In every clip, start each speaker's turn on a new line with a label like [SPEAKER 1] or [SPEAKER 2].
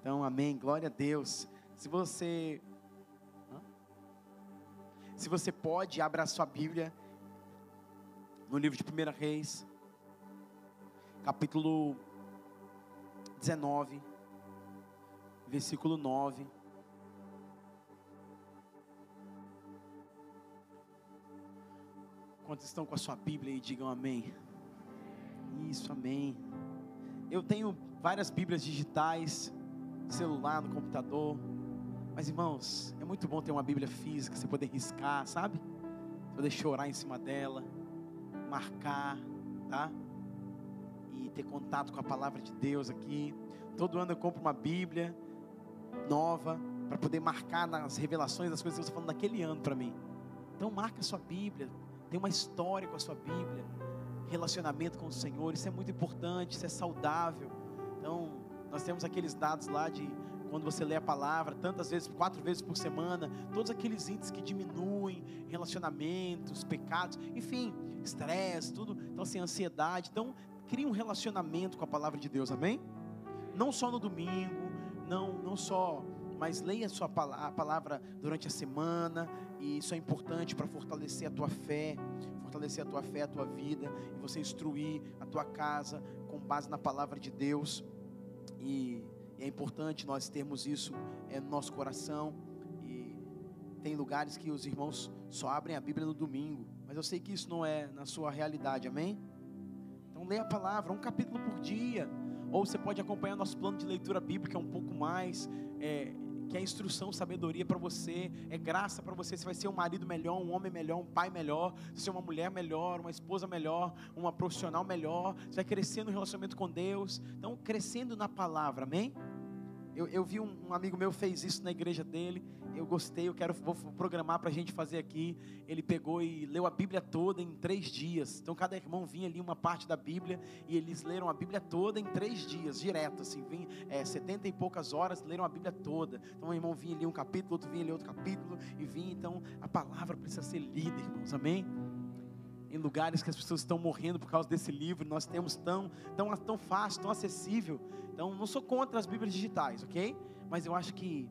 [SPEAKER 1] Então, amém. Glória a Deus. Se você. Se você pode, abra a sua Bíblia no livro de 1 Reis, capítulo 19, versículo 9. Quantos estão com a sua Bíblia e digam amém? Isso, amém. Eu tenho várias Bíblias digitais, celular, no computador. Mas irmãos, é muito bom ter uma Bíblia física, você poder riscar, sabe? Poder chorar em cima dela, marcar, tá? E ter contato com a palavra de Deus aqui. Todo ano eu compro uma Bíblia nova para poder marcar nas revelações das coisas que você está falando naquele ano para mim. Então marca a sua Bíblia, tem uma história com a sua Bíblia, relacionamento com o Senhor, isso é muito importante, isso é saudável. Então, nós temos aqueles dados lá de quando você lê a palavra, tantas vezes, quatro vezes por semana, todos aqueles índices que diminuem, relacionamentos, pecados, enfim, estresse, tudo. Então, assim, ansiedade. Então, crie um relacionamento com a palavra de Deus, amém? Não só no domingo, não, não só, mas leia a sua palavra, a palavra durante a semana, e isso é importante para fortalecer a tua fé, fortalecer a tua fé, a tua vida, e você instruir a tua casa com base na palavra de Deus. E, é importante nós termos isso é, no nosso coração. E tem lugares que os irmãos só abrem a Bíblia no domingo, mas eu sei que isso não é na sua realidade, amém? Então leia a palavra, um capítulo por dia. Ou você pode acompanhar nosso plano de leitura bíblica um pouco mais. É, que é instrução, sabedoria para você, é graça para você. Você vai ser um marido melhor, um homem melhor, um pai melhor, você vai ser uma mulher melhor, uma esposa melhor, uma profissional melhor. Você vai crescer no relacionamento com Deus. Então, crescendo na palavra, amém? Eu, eu vi um, um, amigo meu fez isso na igreja dele. Eu gostei, eu quero vou programar para a gente fazer aqui. Ele pegou e leu a Bíblia toda em três dias. Então cada irmão vinha ali uma parte da Bíblia e eles leram a Bíblia toda em três dias, direto assim, vinha é, setenta e poucas horas leram a Bíblia toda. Então um irmão vinha ali um capítulo, outro vinha ali outro capítulo e vinha. Então a palavra precisa ser lida, irmãos. Amém? Em lugares que as pessoas estão morrendo por causa desse livro, nós temos tão, tão, tão fácil, tão acessível. Então, não sou contra as Bíblias digitais, ok? Mas eu acho que,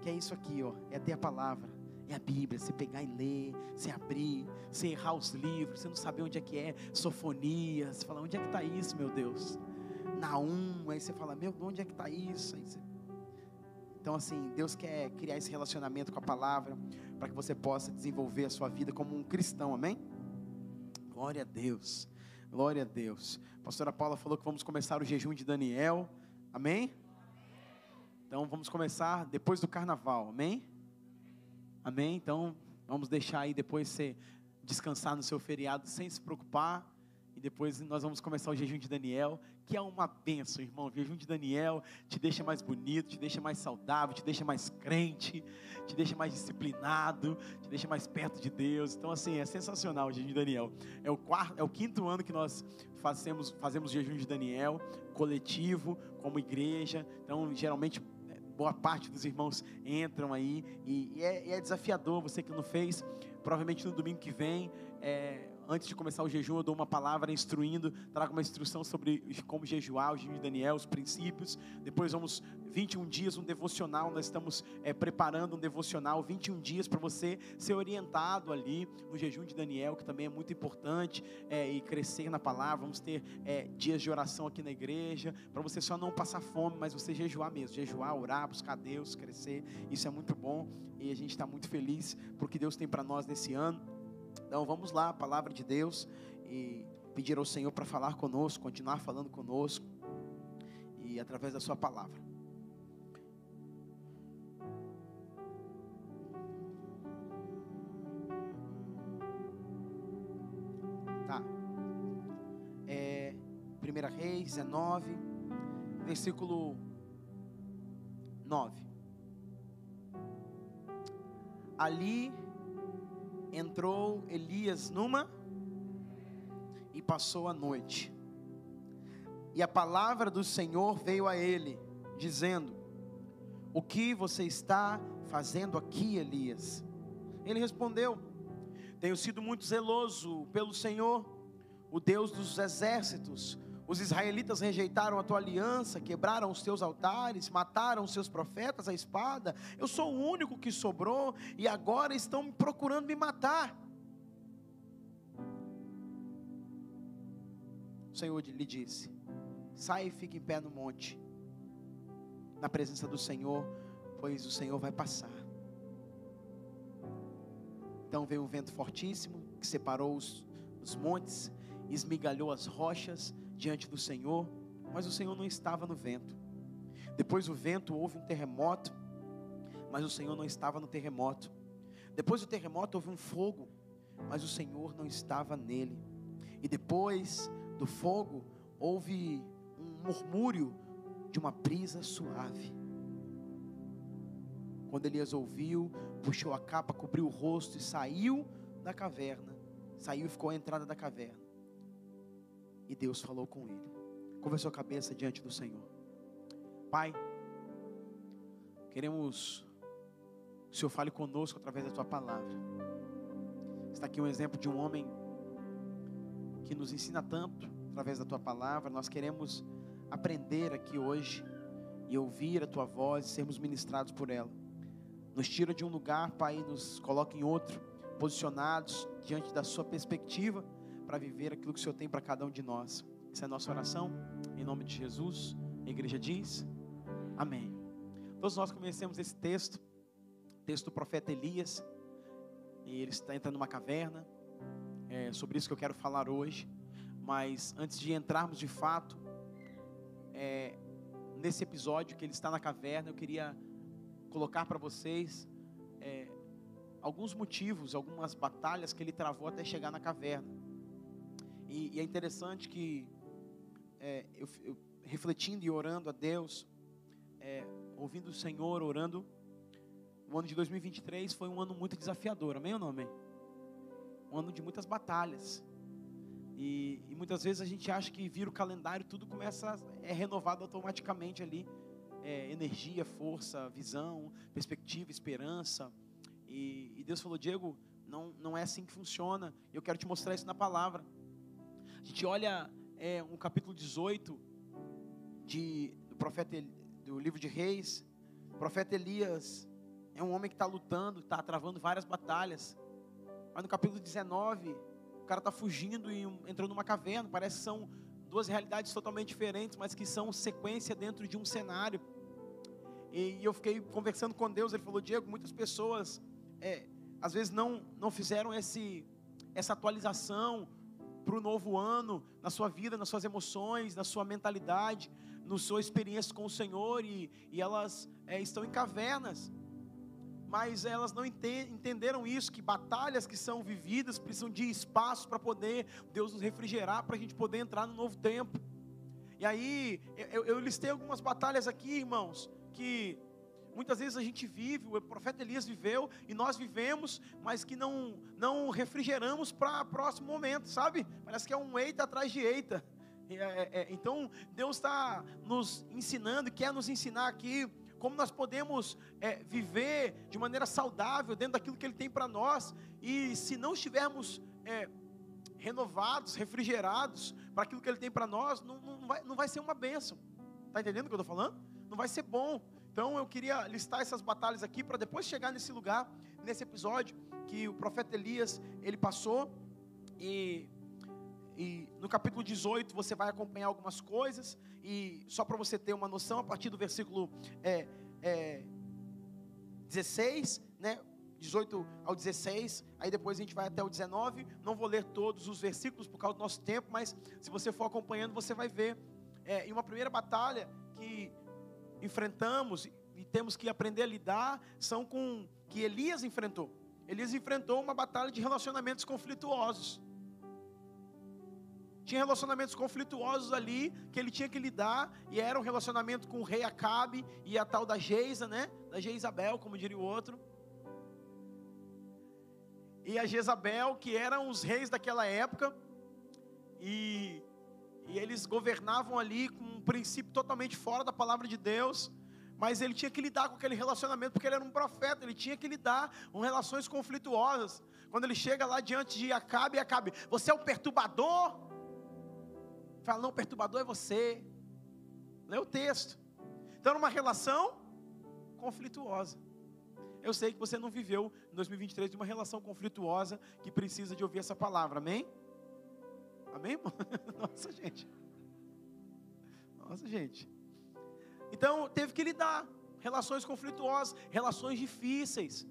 [SPEAKER 1] que é isso aqui, ó, é ter a palavra, é a Bíblia, você pegar e ler, você abrir, você errar os livros, você não saber onde é que é, sofonia, você fala, onde é que está isso, meu Deus? Naum, aí você fala, meu, onde é que está isso? Aí você... Então, assim, Deus quer criar esse relacionamento com a palavra, para que você possa desenvolver a sua vida como um cristão, amém? Glória a Deus. Glória a Deus. A pastora Paula falou que vamos começar o jejum de Daniel. Amém? Então vamos começar depois do carnaval. Amém? Amém? Então vamos deixar aí depois você descansar no seu feriado sem se preocupar e depois nós vamos começar o jejum de Daniel, que é uma benção, irmão. O jejum de Daniel te deixa mais bonito, te deixa mais saudável, te deixa mais crente, te deixa mais disciplinado, te deixa mais perto de Deus. Então, assim, é sensacional o jejum de Daniel. É o, quarto, é o quinto ano que nós fazemos, fazemos jejum de Daniel, coletivo, como igreja. Então, geralmente boa parte dos irmãos entram aí e, e, é, é, desafiador. Você que não fez, provavelmente no domingo que vem, é, antes de começar o jejum, eu dou uma palavra instruindo, trago uma instrução sobre como jejuar, o jejum de Daniel, os princípios. Depois vamos 21 dias, um devocional. Nós estamos é, preparando um devocional, 21 dias para você ser orientado ali no jejum de Daniel, que também é muito importante, é, e crescer na palavra. Vamos ter é, dias de oração aqui na igreja, para você só não passar fome, mas você jejuar mesmo, jejuar, orar, buscar Deus, crescer. Isso é muito bom e a gente está muito feliz por que Deus tem para nós nesse ano. Então vamos lá, a palavra de Deus, e pedir ao Senhor para falar conosco, continuar falando conosco, e através da Sua palavra. Tá. É, 1 Reis 19, versículo 9. Ali entrou Elias numa e passou a noite. E a palavra do Senhor veio a ele, dizendo: O que você está fazendo aqui, Elias? Ele respondeu: Tenho sido muito zeloso pelo Senhor, o Deus dos exércitos, Os israelitas rejeitaram a tua aliança, quebraram os teus altares, mataram os seus profetas à espada. Eu sou o único que sobrou e agora estão procurando me matar. O Senhor lhe disse: Sai e fique em pé no monte, na presença do Senhor, pois o Senhor vai passar. Então veio um vento fortíssimo que separou os, os montes, esmigalhou as rochas diante do Senhor, mas o Senhor não estava no vento. Depois do vento houve um terremoto, mas o Senhor não estava no terremoto. Depois do terremoto houve um fogo, mas o Senhor não estava nele. E depois do fogo houve um murmúrio de uma brisa suave. Quando Elias ouviu, puxou a capa, cobriu o rosto e saiu da caverna. Saiu e ficou à entrada da caverna. E Deus falou com ele. Conversou a cabeça diante do Senhor. Pai, queremos que o Senhor fale conosco através da tua palavra. Está aqui um exemplo de um homem que nos ensina tanto através da tua palavra. Nós queremos aprender aqui hoje e ouvir a tua voz e sermos ministrados por ela. Nos tira de um lugar, Pai, e nos coloca em outro, posicionados diante da sua perspectiva para viver aquilo que o Senhor tem para cada um de nós. Essa é a nossa oração, em nome de Jesus. A igreja diz: Amém. Todos nós conhecemos esse texto, texto do profeta Elias, e ele está entrando numa caverna. É sobre isso que eu quero falar hoje. Mas antes de entrarmos de fato é, nesse episódio que ele está na caverna, eu queria colocar para vocês é, alguns motivos, algumas batalhas que ele travou até chegar na caverna. E, e é interessante que é, eu, eu, refletindo e orando a Deus, é, ouvindo o Senhor, orando, o ano de 2023 foi um ano muito desafiador, amém ou não amém? Um ano de muitas batalhas. E, e, muitas vezes a gente acha que vira o calendário, tudo começa, é renovado automaticamente ali. É, energia, força, visão, perspectiva, esperança. E, e, Deus falou, Diego, não, não é assim que funciona. Eu quero te mostrar isso na palavra. A gente olha é, um capítulo 18 de, do profeta do livro de Reis. O profeta Elias é um homem que está lutando, está travando várias batalhas. Mas no capítulo 19, cara está fugindo e entrou numa caverna. Parece que são duas realidades totalmente diferentes, mas que são sequência dentro de um cenário. E, e eu fiquei conversando com Deus. Ele falou: Diego, muitas pessoas é, às vezes não, não fizeram esse, essa atualização para o novo ano, na sua vida, nas suas emoções, na sua mentalidade, na sua experiência com o Senhor, e, e elas é, estão em cavernas mas elas não entenderam isso, que batalhas que são vividas precisam de espaço para poder Deus nos refrigerar, para a gente poder entrar no novo tempo. E aí, eu, eu listei algumas batalhas aqui, irmãos, que muitas vezes a gente vive, o profeta Elias viveu e nós vivemos, mas que não, não refrigeramos para próximo momento, sabe? Parece que é um eita atrás de eita. É, é, é, então, Deus está nos ensinando, quer nos ensinar aqui como nós podemos é, viver de maneira saudável dentro daquilo que Ele tem para nós, e se não estivermos é, renovados, refrigerados para aquilo que Ele tem para nós, não, não, vai, não vai ser uma bênção. Está entendendo o que eu estou falando? Não vai ser bom. Então eu queria listar essas batalhas aqui para depois chegar nesse lugar, nesse episódio que o profeta Elias ele passou e e no capítulo 18 você vai acompanhar algumas coisas, e só para você ter uma noção, a partir do versículo é, é, 16, né, 18 ao 16, aí depois a gente vai até o 19. Não vou ler todos os versículos por causa do nosso tempo, mas se você for acompanhando, você vai ver. É, em uma primeira batalha que enfrentamos e temos que aprender a lidar, são com que Elias enfrentou. Elias enfrentou uma batalha de relacionamentos conflituosos. Tinha relacionamentos conflituosos ali que ele tinha que lidar, e era um relacionamento com o rei Acabe e a tal da Geisa, né? Da Jezabel, como diria o outro. E a Jezabel, que eram os reis daquela época, e, e eles governavam ali com um princípio totalmente fora da palavra de Deus mas ele tinha que lidar com aquele relacionamento, porque ele era um profeta, ele tinha que lidar com relações conflituosas. Quando ele chega lá diante de Acabe, Acabe, você é o perturbador fala, não, perturbador é você. Lê o texto. Então, numa relação conflituosa. Eu sei que você não viveu em 2023 de uma relação conflituosa que precisa de ouvir essa palavra, amém? Amém, irmão? Nossa, gente. Nossa, gente. Então, teve que lidar. Relações conflituosas, relações difíceis.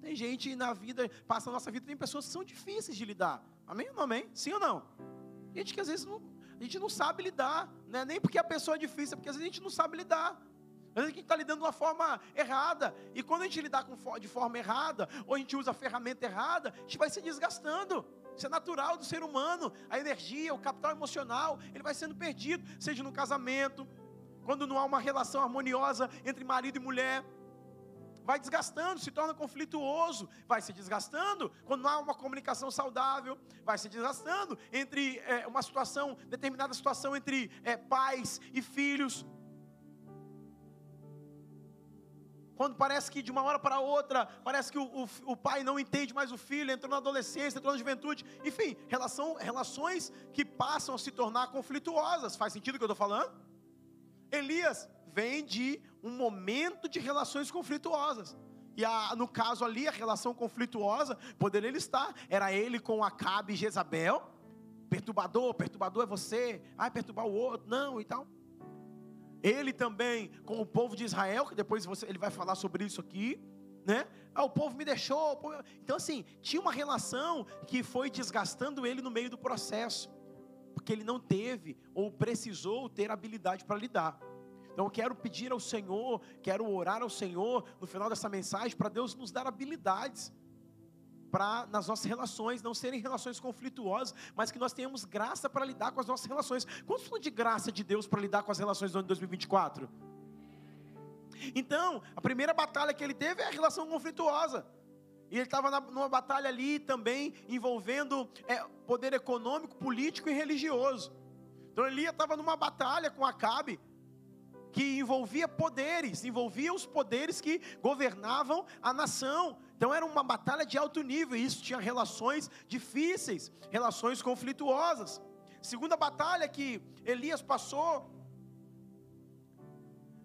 [SPEAKER 1] Tem gente na vida, passa na nossa vida, tem pessoas que são difíceis de lidar. Amém ou não amém? Sim ou não? Gente que às vezes não, a gente não sabe lidar, né? nem porque a pessoa é difícil, é porque às vezes a gente não sabe lidar. Às vezes a gente está lidando de uma forma errada. E quando a gente lidar com, de forma errada, ou a gente usa a ferramenta errada, a gente vai se desgastando. Isso é natural do ser humano. A energia, o capital emocional, ele vai sendo perdido, seja no casamento, quando não há uma relação harmoniosa entre marido e mulher. Vai desgastando, se torna conflituoso, vai se desgastando. Quando não há uma comunicação saudável, vai se desgastando entre é, uma situação, determinada situação entre é, pais e filhos Quando parece que de uma hora para outra, parece que o, o, o, pai não entende mais o filho, entrou na adolescência, entrou na juventude. Enfim, relação, relações que passam a se tornar conflituosas. Faz sentido o que eu estou falando? Elias vem de um momento de relações conflituosas. E a, no caso ali, a relação conflituosa, poderia ele estar, era ele com Acabe e Jezabel. Perturbador, perturbador é você. Ai, perturbar o outro, não e tal. Ele também com o povo de Israel, que depois você, ele vai falar sobre isso aqui, né? Ah, o povo me deixou. Povo... Então, assim, tinha uma relação que foi desgastando ele no meio do processo, porque ele não teve ou precisou ter habilidade para lidar. Então, eu quero pedir ao Senhor, quero orar ao Senhor no final dessa mensagem para Deus nos dar habilidades para nas nossas relações não serem relações conflituosas, mas que nós tenhamos graça para lidar com as nossas relações. Quantos falam de graça de Deus para lidar com as relações do ano de 2024? Então, a primeira batalha que ele teve é a relação conflituosa. E ele estava numa batalha ali também envolvendo é, poder econômico, político e religioso. Então ele estava numa batalha com Acabe, que envolvia poderes, envolvia os poderes que governavam a nação. Então era uma batalha de alto nível, e isso tinha relações difíceis, relações conflituosas. Segunda batalha que Elias passou,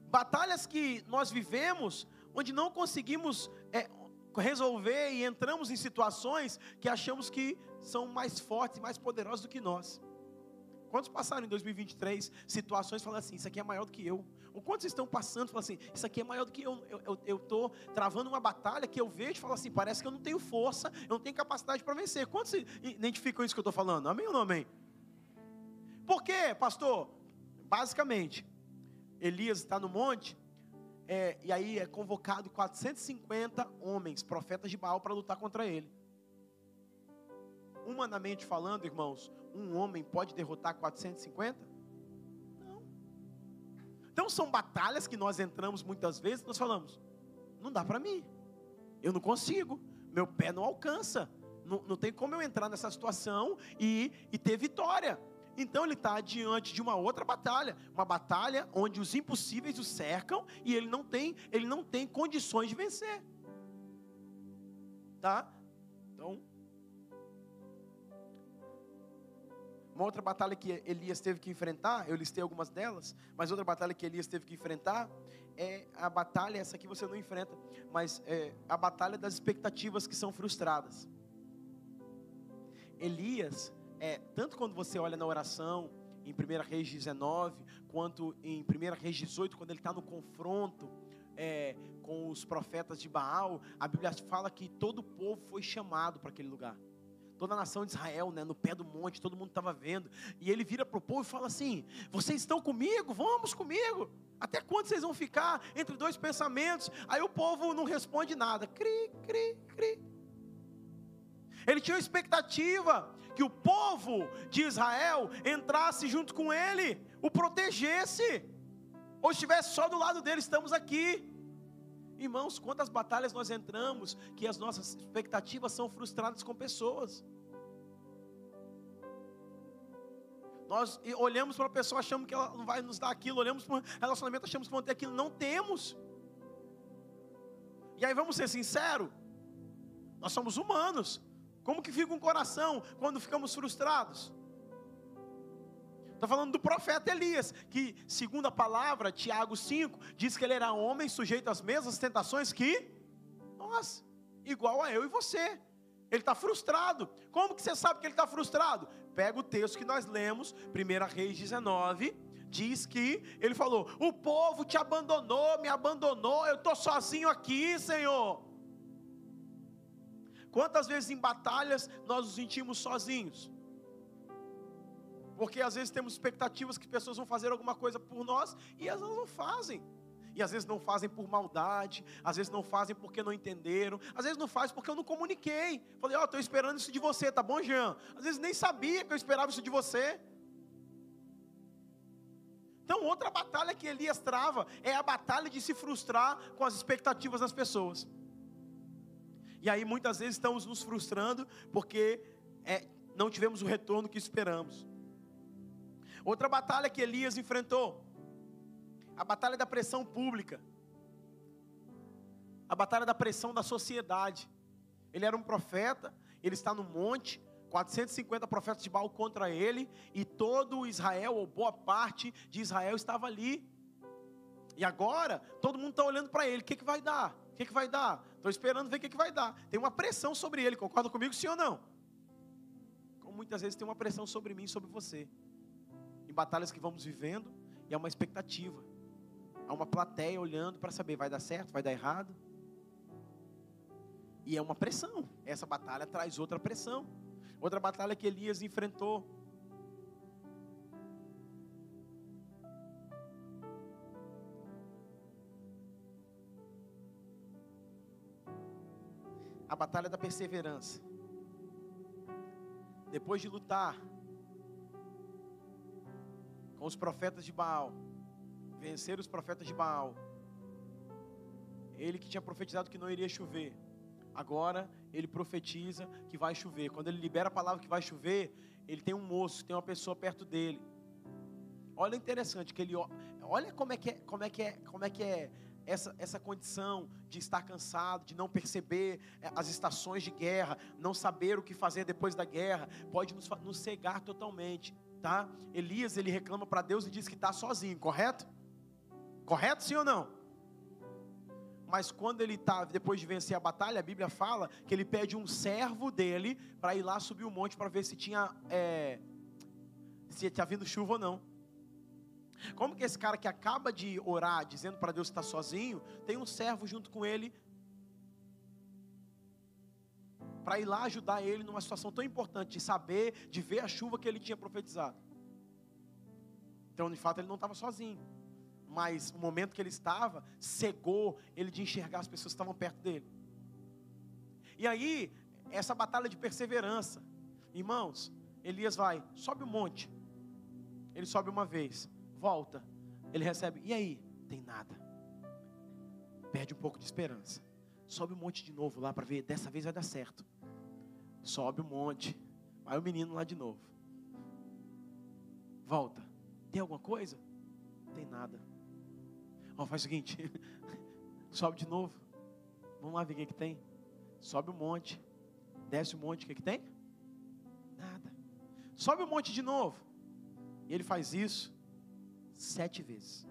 [SPEAKER 1] batalhas que nós vivemos, onde não conseguimos é, resolver e entramos em situações que achamos que são mais fortes, mais poderosas do que nós. Quantos passaram em 2023 situações falando assim, isso aqui é maior do que eu? Ou quantos estão passando falando assim, isso aqui é maior do que eu? Eu estou travando uma batalha que eu vejo e falo assim, parece que eu não tenho força, eu não tenho capacidade para vencer. Quantos identificam isso que eu estou falando? Amém ou não amém? Por quê, pastor? Basicamente, Elias está no monte, é, e aí é convocado 450 homens, profetas de Baal, para lutar contra ele. Humanamente falando, irmãos, um homem pode derrotar 450? Então são batalhas que nós entramos muitas vezes, nós falamos, não dá para mim, eu não consigo, meu pé não alcança, não, não tem como eu entrar nessa situação e, e ter vitória. Então ele está diante de uma outra batalha, uma batalha onde os impossíveis o cercam e ele não tem, ele não tem condições de vencer. Tá? Então, Uma outra batalha que Elias teve que enfrentar, eu listei algumas delas, mas outra batalha que Elias teve que enfrentar é a batalha, essa aqui você não enfrenta, mas é a batalha das expectativas que são frustradas. Elias, é, tanto quando você olha na oração, em 1 Reis 19, quanto em 1 Reis 18, quando ele está no confronto é, com os profetas de Baal, a Bíblia fala que todo o povo foi chamado para aquele lugar toda a nação de Israel, né, no pé do monte, todo mundo estava vendo. E ele vira para o povo e fala assim: Vocês estão comigo? Vamos comigo. Até quando vocês vão ficar entre dois pensamentos? Aí o povo não responde nada. Cri, cri, cri. Ele tinha expectativa que o povo de Israel entrasse junto com ele, o protegesse, ou estivesse só do lado dele. Estamos aqui. Irmãos, quantas batalhas nós entramos que as nossas expectativas são frustradas com pessoas. Nós olhamos para a pessoa, achamos que ela não vai nos dar aquilo, olhamos para o relacionamento, achamos que vão ter aquilo, não temos. E aí vamos ser sinceros, nós somos humanos. Como que fica um coração quando ficamos frustrados? Está falando do profeta Elias, que, segundo a palavra, Tiago 5, diz que ele era homem sujeito às mesmas tentações que nós, igual a eu e você. Ele está frustrado. Como que você sabe que ele está frustrado? Pega o texto que nós lemos, 1 Reis 19, diz que ele falou: O povo te abandonou, me abandonou, eu estou sozinho aqui, Senhor. Quantas vezes em batalhas nós nos sentimos sozinhos? Porque às vezes temos expectativas que pessoas vão fazer alguma coisa por nós e elas não fazem. E às vezes não fazem por maldade, às vezes não fazem porque não entenderam, às vezes não fazem porque eu não comuniquei. Falei, ó, oh, estou esperando isso de você, tá bom, Jean? Às vezes nem sabia que eu esperava isso de você. Então, outra batalha que Elias trava é a batalha de se frustrar com as expectativas das pessoas. E aí muitas vezes estamos nos frustrando porque é, não tivemos o retorno que esperamos. Outra batalha que Elias enfrentou, a batalha da pressão pública, a batalha da pressão da sociedade. Ele era um profeta, ele está no monte, 450 profetas de Baal contra ele, e todo Israel, ou boa parte de Israel, estava ali. E agora, todo mundo está olhando para ele: o que, que vai dar? O que, que vai dar? Estou esperando ver o que, que vai dar. Tem uma pressão sobre ele, concorda comigo, sim ou não? Como muitas vezes tem uma pressão sobre mim e sobre você. Em batalhas que vamos vivendo, e há uma expectativa. Há uma plateia olhando para saber, vai dar certo, vai dar errado. E é uma pressão. Essa batalha traz outra pressão. Outra batalha que Elias enfrentou a batalha da perseverança. Depois de lutar com os profetas de Baal, vencer os profetas de Baal, ele que tinha profetizado que não iria chover, agora ele profetiza que vai chover. Quando ele libera a palavra que vai chover, ele tem um moço, tem uma pessoa perto dele. Olha interessante que ele olha como é que é, como é que é, como é que é essa, essa condição de estar cansado, de não perceber eh, as estações de guerra, não saber o que fazer depois da guerra, pode nos, nos cegar totalmente, tá? Elias, ele reclama para Deus e diz que está sozinho, correto? Correto sim ou não? Mas quando ele está, depois de vencer a batalha, a Bíblia fala que ele pede um servo dele para ir lá subir o monte para ver se tinha, é, se tinha vindo chuva ou não. Como que esse cara que acaba de orar, dizendo para Deus que está sozinho, tem um servo junto com ele para ir lá ajudar ele numa situação tão importante de saber, de ver a chuva que ele tinha profetizado. Então, de fato, ele não estava sozinho. Mas o momento que ele estava, cegou ele de enxergar as pessoas que estavam perto dele. E aí, essa batalha de perseverança. Irmãos, Elias vai, sobe o monte. Ele sobe uma vez volta, ele recebe, e aí? Tem nada. Perde um pouco de esperança. Sobe um monte de novo lá para ver, dessa vez vai dar certo. Sobe um monte, vai o menino lá de novo. Volta. Tem alguma coisa? Tem nada. Ó, faz o seguinte, sobe de novo. Vamos lá ver o que, que tem. Sobe um monte, desce um monte, o que, que tem? Nada. Sobe um monte de novo. E ele faz isso sete vezes.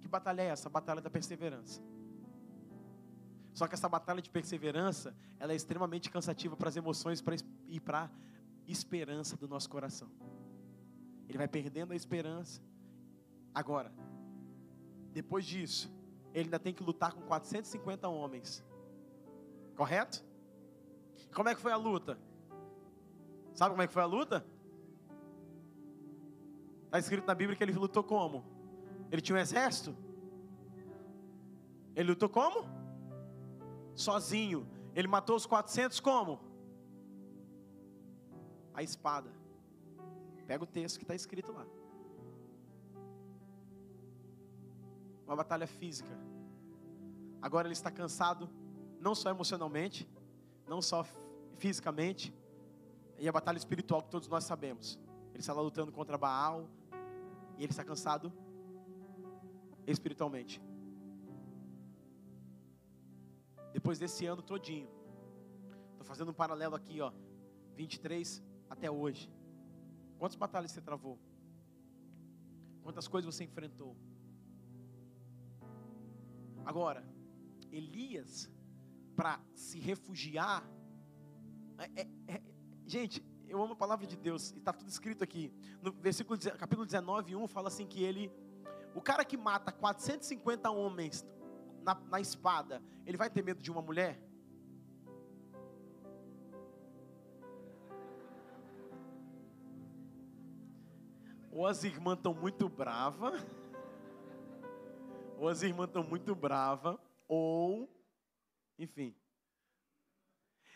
[SPEAKER 1] Que batalha é essa? A batalha da perseverança. Só que essa batalha de perseverança, ela é extremamente cansativa para as emoções e para a esperança do nosso coração. Ele vai perdendo a esperança. Agora, depois disso, ele ainda tem que lutar com 450 homens. Correto? Como é que foi a luta? Sabe como é que foi a luta? Está escrito na Bíblia que ele lutou como? Ele tinha um exército? Ele lutou como? Sozinho. Ele matou os 400 como? A espada. Pega o texto que está escrito lá. Uma batalha física. Agora ele está cansado, não só emocionalmente, não só fisicamente, e a batalha espiritual que todos nós sabemos. Ele está lá lutando contra Baal, e ele está cansado espiritualmente. Depois desse ano todinho, estou fazendo um paralelo aqui, ó, 23 até hoje. Quantas batalhas você travou? Quantas coisas você enfrentou? Agora, Elias, para se refugiar, é, é, é, gente, eu amo a palavra de Deus, e está tudo escrito aqui. No versículo, capítulo 19, 1, fala assim que ele, o cara que mata 450 homens na, na espada, ele vai ter medo de uma mulher? Ou as irmãs estão muito bravas, ou as irmãs estão muito bravas, ou, enfim.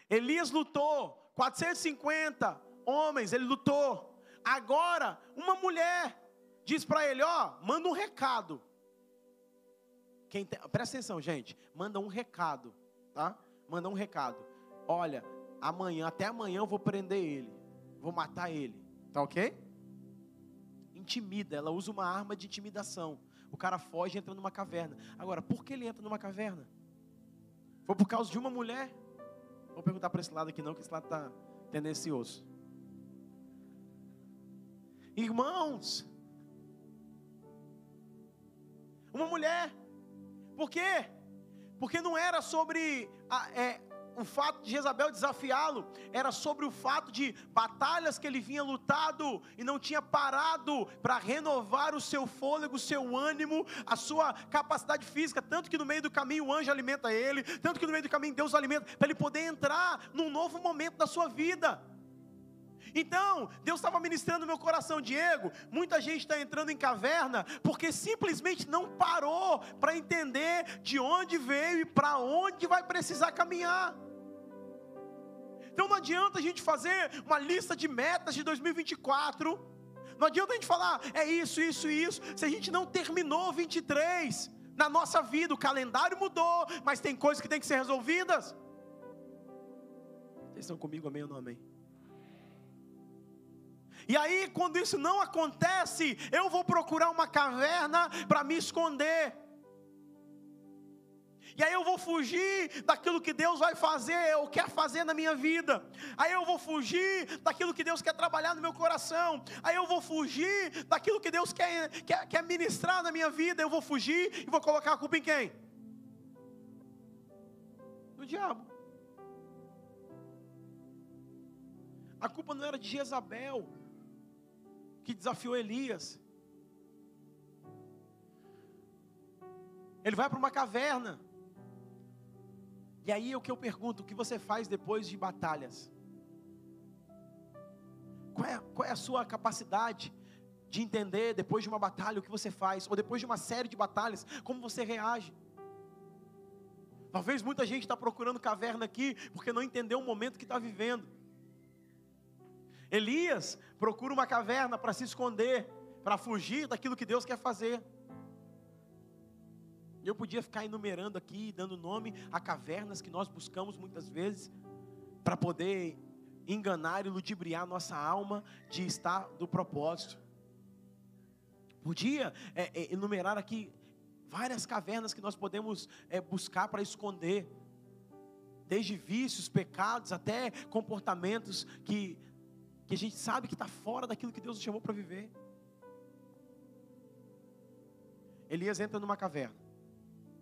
[SPEAKER 1] Elias lutou, 450 homens, ele lutou. Agora, uma mulher diz para ele: Ó, manda um recado. Quem tem, presta atenção, gente. Manda um recado, tá? Manda um recado. Olha, amanhã, até amanhã eu vou prender ele. Vou matar ele. Tá ok? Intimida, ela usa uma arma de intimidação. O cara foge e entra numa caverna. Agora, por que ele entra numa caverna? Foi por causa de uma mulher? Vou perguntar para esse lado aqui não, que esse lado está tendencioso. Irmãos, uma mulher, por quê? Porque não era sobre a, é, o fato de Jezabel desafiá-lo era sobre o fato de batalhas que ele vinha lutado e não tinha parado para renovar o seu fôlego, o seu ânimo, a sua capacidade física. Tanto que no meio do caminho o anjo alimenta ele, tanto que no meio do caminho Deus alimenta, para ele poder entrar num novo momento da sua vida. Então, Deus estava ministrando meu coração, Diego. Muita gente está entrando em caverna porque simplesmente não parou para entender de onde veio e para onde vai precisar caminhar. Então não adianta a gente fazer uma lista de metas de 2024. Não adianta a gente falar, é isso, isso isso, se a gente não terminou 23 na nossa vida. O calendário mudou, mas tem coisas que tem que ser resolvidas. Vocês estão comigo, amém ou não amém? E aí, quando isso não acontece, eu vou procurar uma caverna para me esconder. E aí eu vou fugir daquilo que Deus vai fazer ou quer fazer na minha vida. Aí eu vou fugir daquilo que Deus quer trabalhar no meu coração. Aí eu vou fugir daquilo que Deus quer, quer, quer ministrar na minha vida. Eu vou fugir e vou colocar a culpa em quem? No diabo. A culpa não era de Jezabel que desafiou Elias. Ele vai para uma caverna. E aí é o que eu pergunto: o que você faz depois de batalhas? Qual é, qual é a sua capacidade de entender depois de uma batalha o que você faz? Ou depois de uma série de batalhas, como você reage? Talvez muita gente está procurando caverna aqui porque não entendeu o momento que está vivendo. Elias procura uma caverna para se esconder, para fugir daquilo que Deus quer fazer. Eu podia ficar enumerando aqui, dando nome a cavernas que nós buscamos muitas vezes, para poder enganar e ludibriar nossa alma de estar do propósito. Podia é, é, enumerar aqui várias cavernas que nós podemos é, buscar para esconder, desde vícios, pecados, até comportamentos que que a gente sabe que está fora daquilo que Deus nos chamou para viver. Elias entra numa caverna.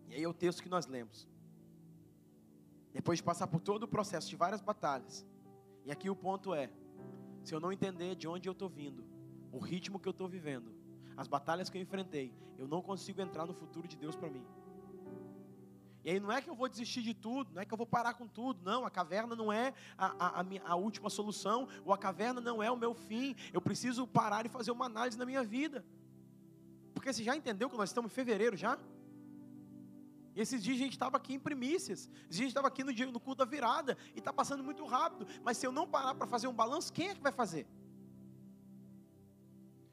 [SPEAKER 1] E aí é o texto que nós lemos. Depois de passar por todo o processo de várias batalhas. E aqui o ponto é: se eu não entender de onde eu estou vindo, o ritmo que eu estou vivendo, as batalhas que eu enfrentei, eu não consigo entrar no futuro de Deus para mim. E aí não é que eu vou desistir de tudo, não é que eu vou parar com tudo, não, a caverna não é a, a, a, minha, a última solução, ou a caverna não é o meu fim, eu preciso parar e fazer uma análise na minha vida. Porque você já entendeu que nós estamos em fevereiro já? E esses dias a gente estava aqui em primícias, esses dias a gente estava aqui no, dia, no culto da virada, e está passando muito rápido, mas se eu não parar para fazer um balanço, quem é que vai fazer?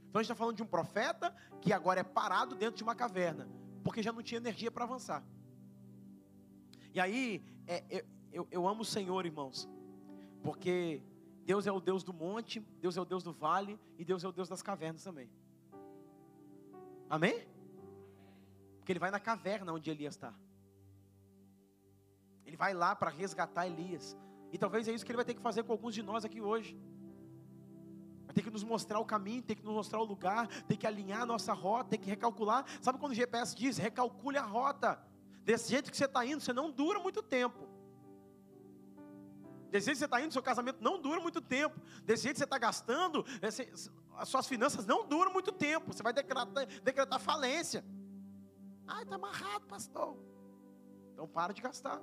[SPEAKER 1] Então a gente está falando de um profeta que agora é parado dentro de uma caverna, porque já não tinha energia para avançar. E aí, é, eu, eu, amo o Senhor, irmãos, porque Deus é o Deus do monte, Deus é o Deus do vale e Deus é o Deus das cavernas também. Amém? Porque ele vai na caverna onde Elias está. Ele vai lá para resgatar Elias. E talvez é isso que ele vai ter que fazer com alguns de nós aqui hoje. Vai tem que nos mostrar o caminho, tem que nos mostrar o lugar, tem que alinhar a nossa rota, tem que recalcular. Sabe quando o GPS diz, recalcule a rota. Desse jeito que você está indo, você não dura muito tempo. Desse jeito que você está indo, seu casamento não dura muito tempo. Desse jeito que você está gastando, as suas finanças não duram muito tempo. Você vai decretar, decretar falência. Ai, está amarrado, pastor. Então para de gastar.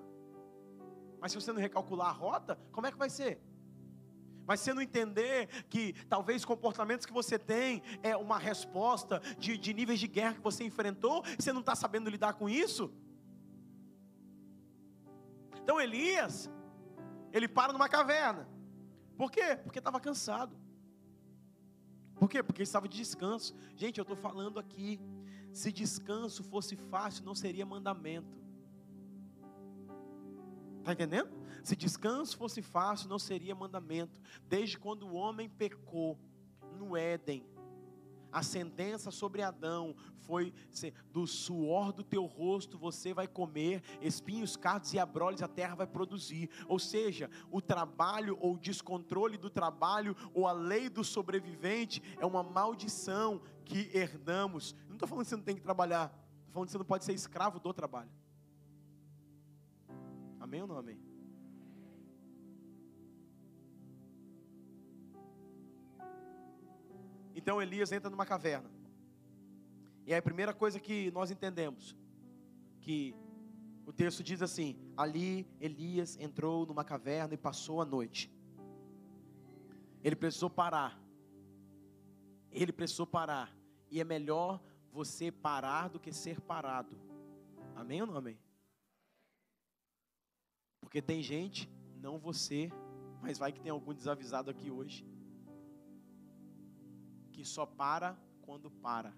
[SPEAKER 1] Mas se você não recalcular a rota, como é que vai ser? Mas se você não entender que talvez comportamentos que você tem é uma resposta de, de níveis de guerra que você enfrentou, você não está sabendo lidar com isso. Então Elias, ele para numa caverna. Por quê? Porque estava cansado. Por quê? Porque estava de descanso. Gente, eu estou falando aqui. Se descanso fosse fácil, não seria mandamento. Está entendendo? Se descanso fosse fácil, não seria mandamento. Desde quando o homem pecou no Éden, a sentença sobre Adão foi: do suor do teu rosto você vai comer, espinhos, cardos e abrolhos a terra vai produzir. Ou seja, o trabalho ou o descontrole do trabalho ou a lei do sobrevivente é uma maldição que herdamos. Não estou falando que você não tem que trabalhar, estou falando que você não pode ser escravo do trabalho. Amém ou não amém? Então Elias entra numa caverna. E aí a primeira coisa que nós entendemos, que o texto diz assim: ali Elias entrou numa caverna e passou a noite. Ele precisou parar. Ele precisou parar. E é melhor você parar do que ser parado. Amém ou não amém? Porque tem gente, não você, mas vai que tem algum desavisado aqui hoje, que só para quando para.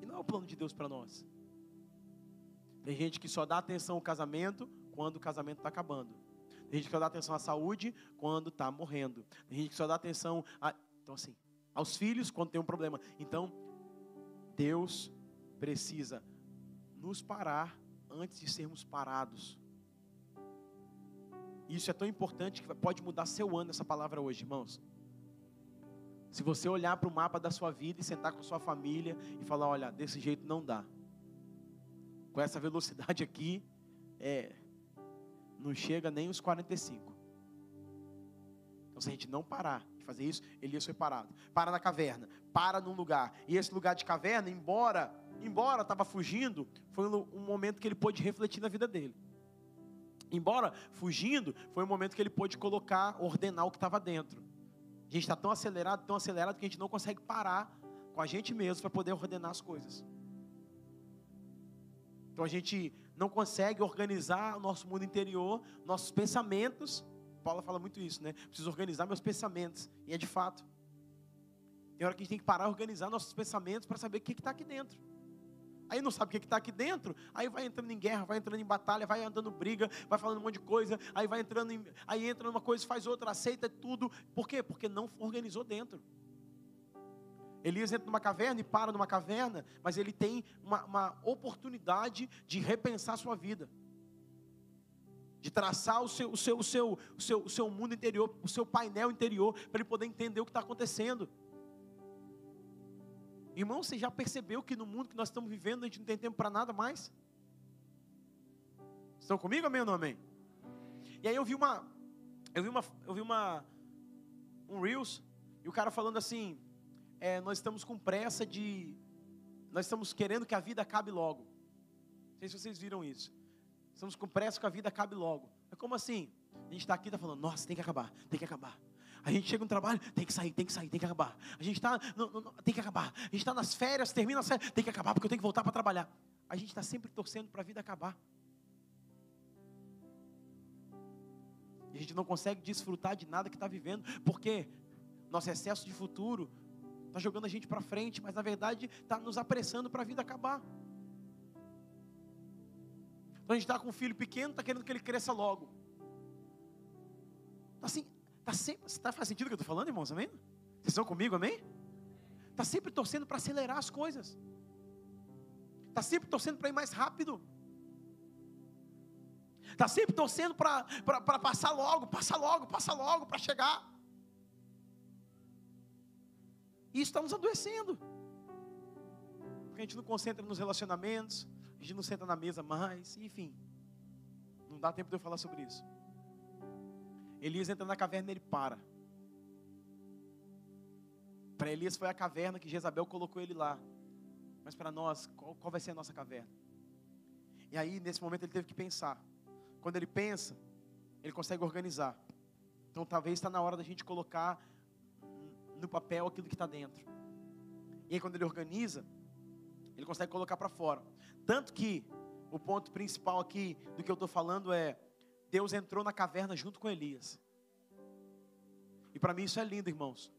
[SPEAKER 1] E não é o plano de Deus para nós. Tem gente que só dá atenção ao casamento quando o casamento está acabando. Tem gente que só dá atenção à saúde quando está morrendo. Tem gente que só dá atenção a, então assim, aos filhos quando tem um problema. Então, Deus precisa nos parar antes de sermos parados. Isso é tão importante que pode mudar seu ano essa palavra hoje, irmãos. Se você olhar para o mapa da sua vida e sentar com sua família e falar, olha, desse jeito não dá. Com essa velocidade aqui, é, não chega nem os 45. Então, se a gente não parar de fazer isso, Elias foi parado. Para na caverna, para num lugar. E esse lugar de caverna, embora embora estava fugindo, foi um momento que ele pôde refletir na vida dele. Embora fugindo, foi um momento que ele pôde colocar, ordenar o que estava dentro. A gente está tão acelerado, tão acelerado que a gente não consegue parar com a gente mesmo para poder ordenar as coisas. Então a gente não consegue organizar o nosso mundo interior, nossos pensamentos. Paula fala muito isso, né? Preciso organizar meus pensamentos. E é de fato. Tem hora que a gente tem que parar e organizar nossos pensamentos para saber o que está aqui dentro. Aí não sabe o que está aqui dentro, aí vai entrando em guerra, vai entrando em batalha, vai andando briga, vai falando um monte de coisa, aí vai entrando em, aí entra numa coisa, faz outra, aceita tudo. Por quê? Porque não organizou dentro. Elias entra numa caverna e para numa caverna, mas ele tem uma, uma oportunidade de repensar sua vida. De traçar o seu, o, seu, o, seu, o, seu, o seu mundo interior, o seu painel interior, para ele poder entender o que está acontecendo. Irmão, você já percebeu que no mundo que nós estamos vivendo a gente não tem tempo para nada mais? Estão comigo, amém ou não amém? E aí eu vi uma, eu vi uma, eu vi uma, um reels e o cara falando assim, é, nós estamos com pressa de, nós estamos querendo que a vida acabe logo. Não sei se vocês viram isso. Estamos com pressa que a vida acabe logo. É como assim? A gente está aqui está falando, nossa, tem que acabar, tem que acabar. A gente chega no trabalho, tem que sair, tem que sair, tem que acabar. A gente está, tem que acabar. A gente está nas férias, termina as férias, tem que acabar porque eu tenho que voltar para trabalhar. A gente está sempre torcendo para a vida acabar. E a gente não consegue desfrutar de nada que está vivendo, porque nosso excesso de futuro está jogando a gente para frente, mas na verdade está nos apressando para a vida acabar. Então a gente está com um filho pequeno, está querendo que ele cresça logo. Assim, Está sempre, tá, faz sentido o que eu estou falando, irmãos? Amém? Vocês estão comigo, amém? Está sempre torcendo para acelerar as coisas. Está sempre torcendo para ir mais rápido. Está sempre torcendo para passar logo, passar logo, passar logo, para chegar. E isso está nos adoecendo. Porque a gente não concentra nos relacionamentos, a gente não senta na mesa mais, enfim. Não dá tempo de eu falar sobre isso. Elias entra na caverna e ele para. Para Elias foi a caverna que Jezabel colocou ele lá. Mas para nós, qual, qual vai ser a nossa caverna? E aí, nesse momento, ele teve que pensar. Quando ele pensa, ele consegue organizar. Então, talvez está na hora da gente colocar no papel aquilo que está dentro. E aí, quando ele organiza, ele consegue colocar para fora. Tanto que o ponto principal aqui do que eu estou falando é: Deus entrou na caverna junto com Elias. E para mim isso é lindo, irmãos.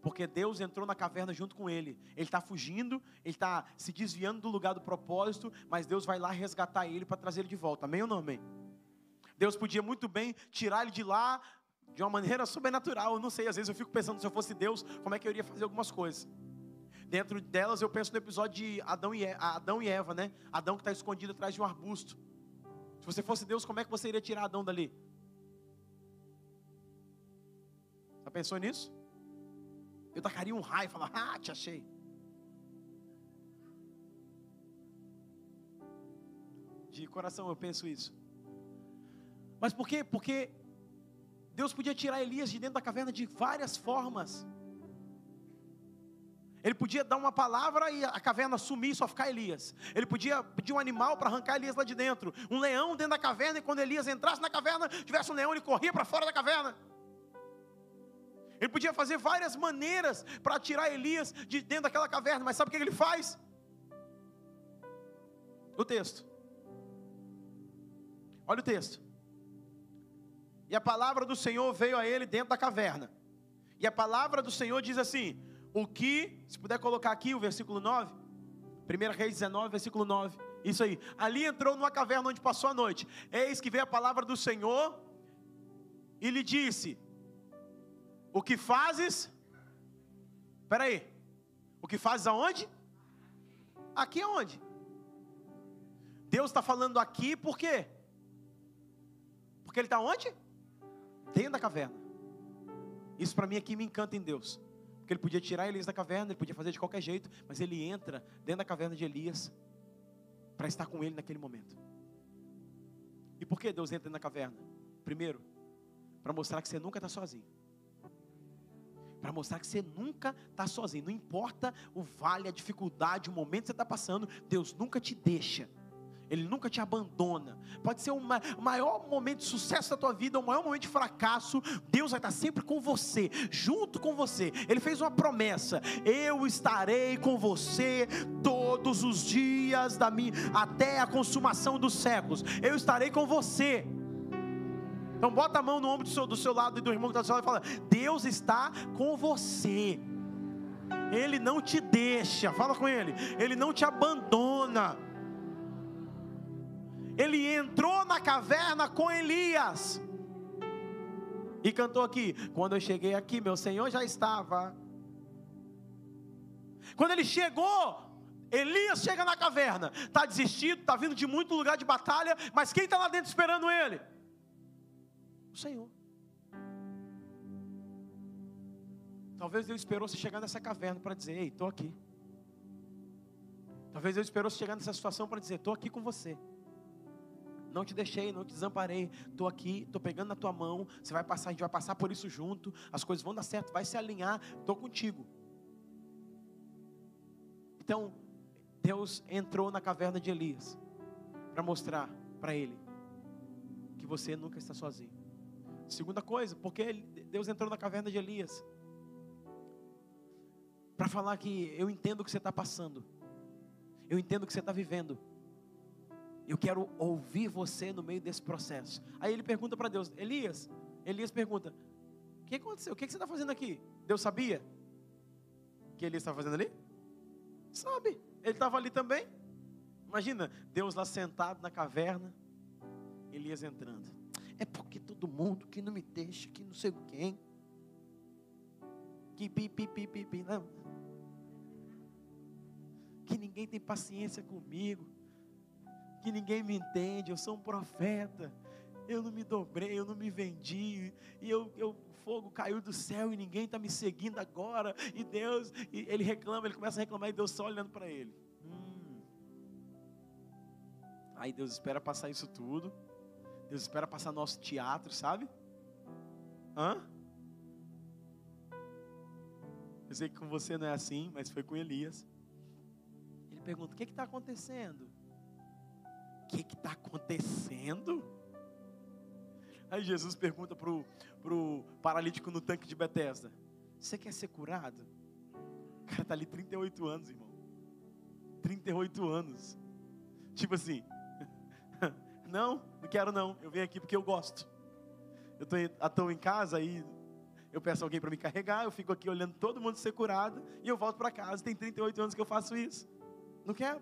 [SPEAKER 1] Porque Deus entrou na caverna junto com ele. Ele está fugindo, ele está se desviando do lugar do propósito, mas Deus vai lá resgatar ele para trazer ele de volta. Amém ou não amém? Deus podia muito bem tirar ele de lá de uma maneira sobrenatural. Eu não sei, às vezes eu fico pensando se eu fosse Deus, como é que eu iria fazer algumas coisas. Dentro delas eu penso no episódio de Adão e Eva, Adão e Eva né? Adão que está escondido atrás de um arbusto. Se você fosse Deus, como é que você iria tirar Adão dali? Já pensou nisso? Eu tacaria um raio e falar, ah, te achei. De coração eu penso isso. Mas por quê? Porque Deus podia tirar Elias de dentro da caverna de várias formas. Ele podia dar uma palavra e a caverna sumir e só ficar Elias. Ele podia pedir um animal para arrancar Elias lá de dentro. Um leão dentro da caverna, e quando Elias entrasse na caverna, tivesse um leão, ele corria para fora da caverna. Ele podia fazer várias maneiras para tirar Elias de dentro daquela caverna, mas sabe o que ele faz? O texto. Olha o texto. E a palavra do Senhor veio a ele dentro da caverna. E a palavra do Senhor diz assim: O que, se puder colocar aqui o versículo 9, 1 Reis 19, versículo 9. Isso aí. Ali entrou numa caverna onde passou a noite. Eis que veio a palavra do Senhor e lhe disse: o que fazes? Espera aí. O que fazes aonde? Aqui aonde? Deus está falando aqui por quê? Porque Ele está onde? Dentro da caverna. Isso para mim aqui me encanta em Deus. Porque Ele podia tirar Elias da caverna, Ele podia fazer de qualquer jeito, mas Ele entra dentro da caverna de Elias para estar com ele naquele momento. E por que Deus entra na caverna? Primeiro, para mostrar que você nunca está sozinho para mostrar que você nunca está sozinho. Não importa o vale, a dificuldade, o momento que você está passando, Deus nunca te deixa. Ele nunca te abandona. Pode ser o maior momento de sucesso da tua vida, o maior momento de fracasso. Deus vai estar sempre com você, junto com você. Ele fez uma promessa: Eu estarei com você todos os dias da minha, até a consumação dos séculos. Eu estarei com você. Então bota a mão no ombro do seu, do seu lado e do irmão que está do seu lado e fala: Deus está com você. Ele não te deixa. Fala com ele. Ele não te abandona. Ele entrou na caverna com Elias. E cantou aqui: Quando eu cheguei aqui, meu Senhor já estava. Quando ele chegou, Elias chega na caverna, está desistido, está vindo de muito lugar de batalha, mas quem está lá dentro esperando ele? Senhor. Talvez Deus esperou você chegar nessa caverna para dizer: Ei, estou aqui. Talvez Deus esperou você chegar nessa situação para dizer: Estou aqui com você. Não te deixei, não te desamparei. Estou aqui, estou pegando na tua mão. Você vai passar, a gente vai passar por isso junto. As coisas vão dar certo, vai se alinhar. Estou contigo. Então, Deus entrou na caverna de Elias para mostrar para ele que você nunca está sozinho. Segunda coisa, porque Deus entrou na caverna de Elias para falar que eu entendo o que você está passando, eu entendo o que você está vivendo, eu quero ouvir você no meio desse processo. Aí ele pergunta para Deus, Elias, Elias pergunta: O que aconteceu? O que você está fazendo aqui? Deus sabia o que Elias estava fazendo ali? Sabe, ele estava ali também. Imagina, Deus lá sentado na caverna, Elias entrando é porque todo mundo que não me deixa, que não sei quem, que pi, pi, pi, pi, pi, não. Que ninguém tem paciência comigo, que ninguém me entende, eu sou um profeta. eu não me dobrei, eu não me vendi, e eu, eu fogo caiu do céu e ninguém está me seguindo agora, e Deus, e ele reclama, ele começa a reclamar e Deus só olhando para ele. Hum. Aí Deus espera passar isso tudo, Deus espera passar nosso teatro, sabe? Hã? Eu sei que com você não é assim, mas foi com Elias. Ele pergunta: o que está acontecendo? Que está acontecendo? Aí Jesus pergunta para o paralítico no tanque de Betesda: Você quer ser curado? O cara está ali 38 anos, irmão. 38 anos. Tipo assim, não, não quero não. Eu venho aqui porque eu gosto. Eu estou em casa e eu peço alguém para me carregar, eu fico aqui olhando todo mundo ser curado e eu volto para casa. Tem 38 anos que eu faço isso. Não quero.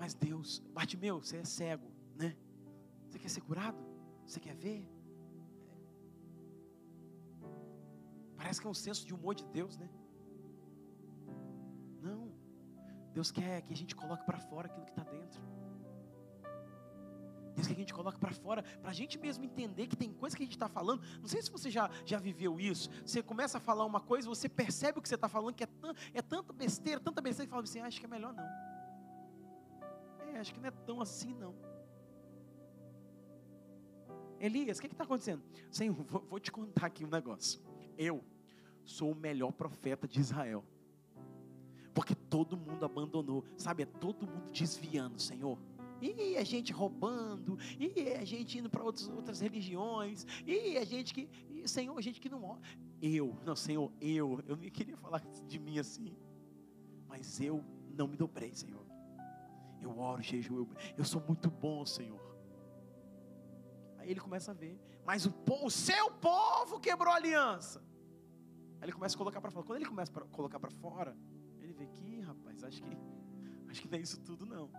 [SPEAKER 1] Mas Deus, Bartimeu, você é cego, né? Você quer ser curado? Você quer ver? Parece que é um senso de humor de Deus, né? Não. Deus quer que a gente coloque para fora aquilo que está dentro. Deus quer que a gente coloque para fora, para a gente mesmo entender que tem coisa que a gente está falando. Não sei se você já, já viveu isso. Você começa a falar uma coisa, você percebe o que você está falando, que é, é tanta besteira, tanta besteira, que fala assim: ah, acho que é melhor não. É, acho que não é tão assim não. Elias, o que está acontecendo? Senhor, vou, vou te contar aqui um negócio. Eu sou o melhor profeta de Israel. Porque todo mundo abandonou, sabe? É todo mundo desviando, Senhor e a gente roubando, e a gente indo para outras religiões, e a gente que, e, Senhor, a gente que não eu, não, Senhor, eu, eu nem queria falar de mim assim, mas eu não me dobrei, Senhor. Eu oro, jejum, eu, eu sou muito bom, Senhor. Aí ele começa a ver, mas o, o seu povo quebrou a aliança. Aí ele começa a colocar para fora. Quando ele começa a colocar para fora, ele vê que, rapaz, acho que acho que não é isso tudo não.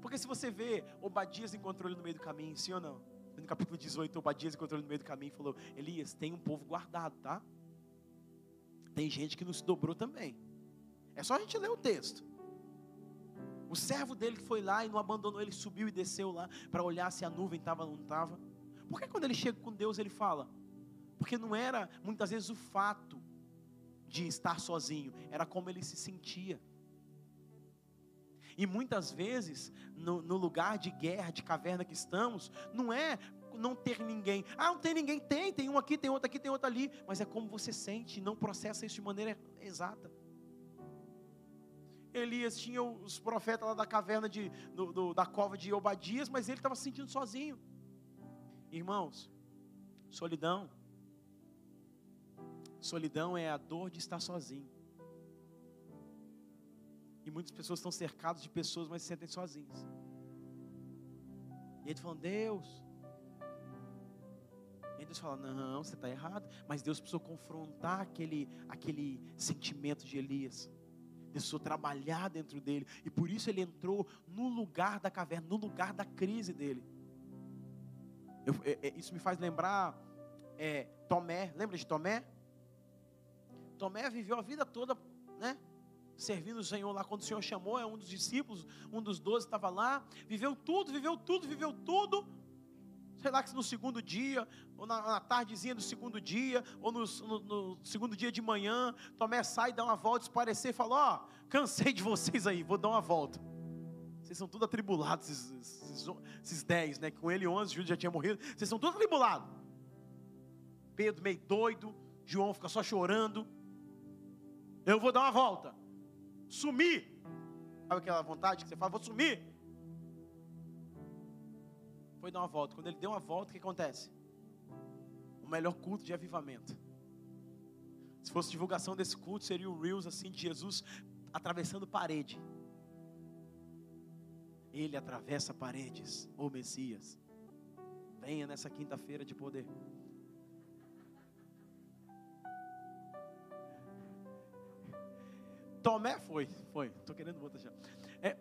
[SPEAKER 1] Porque se você vê Obadias encontrou ele no meio do caminho, sim ou não? No capítulo 18, Obadias encontrou ele no meio do caminho e falou: Elias, tem um povo guardado, tá? Tem gente que não se dobrou também. É só a gente ler o texto. O servo dele que foi lá e não abandonou, ele subiu e desceu lá para olhar se a nuvem estava ou não estava. Por que quando ele chega com Deus ele fala? Porque não era muitas vezes o fato de estar sozinho, era como ele se sentia. E muitas vezes, no, no, lugar de guerra, de caverna que estamos, não é não ter ninguém. Ah, não tem ninguém? Tem, tem um aqui, tem outro aqui, tem outro ali. Mas é como você sente, não processa isso de maneira exata. Elias tinha os profetas lá da caverna de, do, do, da cova de Obadias, mas ele estava se sentindo sozinho. Irmãos, solidão. Solidão é a dor de estar sozinho. E muitas pessoas estão cercadas de pessoas, mas se sentem sozinhas. E ele falando, Deus. E Deus fala, não, você está errado. Mas Deus precisou confrontar aquele, aquele sentimento de Elias. Deus precisou trabalhar dentro dele. E por isso ele entrou no lugar da caverna, no lugar da crise dele. Eu, é, é, isso me faz lembrar é, Tomé. Lembra de Tomé? Tomé viveu a vida toda, né? servindo o Senhor lá quando o Senhor chamou, é um dos discípulos, um dos doze estava lá, viveu tudo, viveu tudo, viveu tudo. Sei lá no segundo dia, ou na, na tardezinha do segundo dia, ou no, no, no, segundo dia de manhã, Tomé sai, dá uma volta, esparecer e fala: Ó, oh, cansei de vocês aí, vou dar uma volta. Vocês são todos atribulados, esses, esses, esses dez, né? Com ele onze, Júlio já tinha morrido. Vocês são todos atribulados. Pedro meio doido, João fica só chorando. Eu vou dar uma volta sumir. Sabe aquela vontade que você fala, vou sumir? Foi dar uma volta. Quando ele deu uma volta, o que acontece? O melhor culto de avivamento. Se fosse divulgação desse culto, seria o Reels assim de Jesus atravessando parede. Ele atravessa paredes, o Messias. Venha nessa quinta-feira de poder. Tomé foi, foi, estou querendo botar já. É,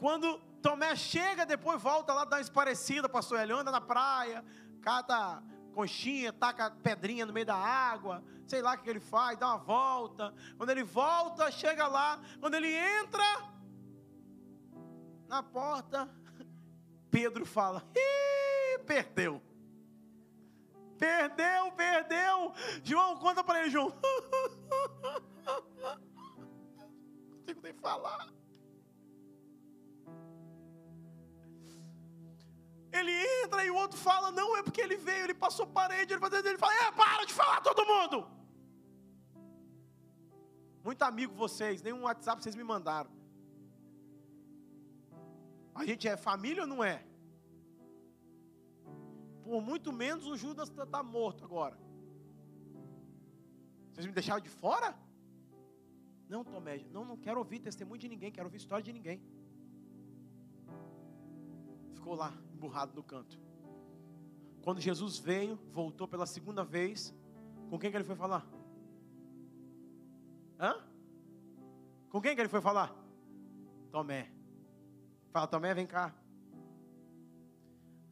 [SPEAKER 1] quando Tomé chega, depois volta lá, dá uma esparecida, pastor Ele anda na praia, cata conchinha, taca pedrinha no meio da água, sei lá o que ele faz, dá uma volta. Quando ele volta, chega lá, quando ele entra na porta, Pedro fala: Ih, perdeu. Perdeu, perdeu. João, conta para ele, João. Não consigo nem falar. Ele entra e o outro fala, não, é porque ele veio, ele passou parede, ele faz ele fala, é, para de falar todo mundo. Muito amigo vocês, nenhum WhatsApp vocês me mandaram. A gente é família ou não é? Por muito menos o Judas está tá morto agora. Vocês me deixaram de fora? Não, Tomé, não, não quero ouvir testemunho de ninguém, quero ouvir história de ninguém. Ficou lá, emburrado no canto. Quando Jesus veio, voltou pela segunda vez, com quem que ele foi falar? Hã? Com quem que ele foi falar? Tomé. Fala, Tomé, vem cá.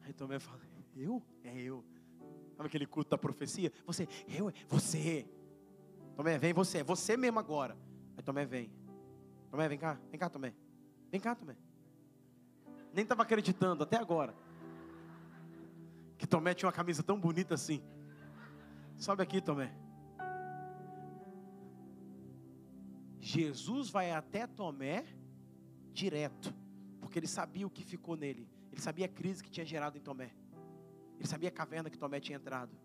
[SPEAKER 1] Aí Tomé fala, eu? É eu. Sabe aquele culto da profecia? Você, eu, você. Tomé, vem você, é você mesmo agora. Aí Tomé vem. Tomé, vem cá, vem cá, Tomé. Vem cá, Tomé. Nem estava acreditando até agora. Que Tomé tinha uma camisa tão bonita assim. Sobe aqui, Tomé. Jesus vai até Tomé direto, porque ele sabia o que ficou nele. Ele sabia a crise que tinha gerado em Tomé. Ele sabia a caverna que Tomé tinha entrado.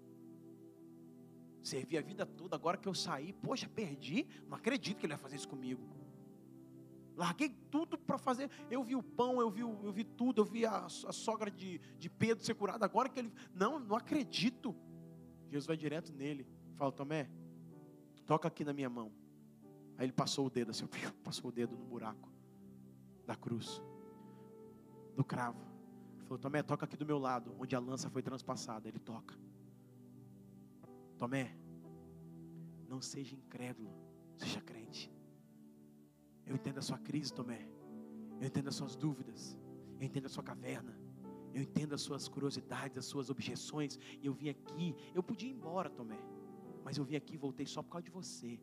[SPEAKER 1] Servi a vida toda, agora que eu saí, poxa, perdi. Não acredito que ele vai fazer isso comigo. Larguei tudo para fazer. Eu vi o pão, eu vi, eu vi tudo, eu vi a, a sogra de, de Pedro ser curada. Agora que ele. Não, não acredito. Jesus vai direto nele. Fala, Tomé, toca aqui na minha mão. Aí ele passou o dedo assim, passou o dedo no buraco da cruz, do cravo. Falou, Tomé, toca aqui do meu lado, onde a lança foi transpassada. Ele toca. Tomé, não seja incrédulo, seja crente. Eu entendo a sua crise, Tomé. Eu entendo as suas dúvidas. Eu entendo a sua caverna. Eu entendo as suas curiosidades, as suas objeções. E eu vim aqui, eu podia ir embora, Tomé. Mas eu vim aqui e voltei só por causa de você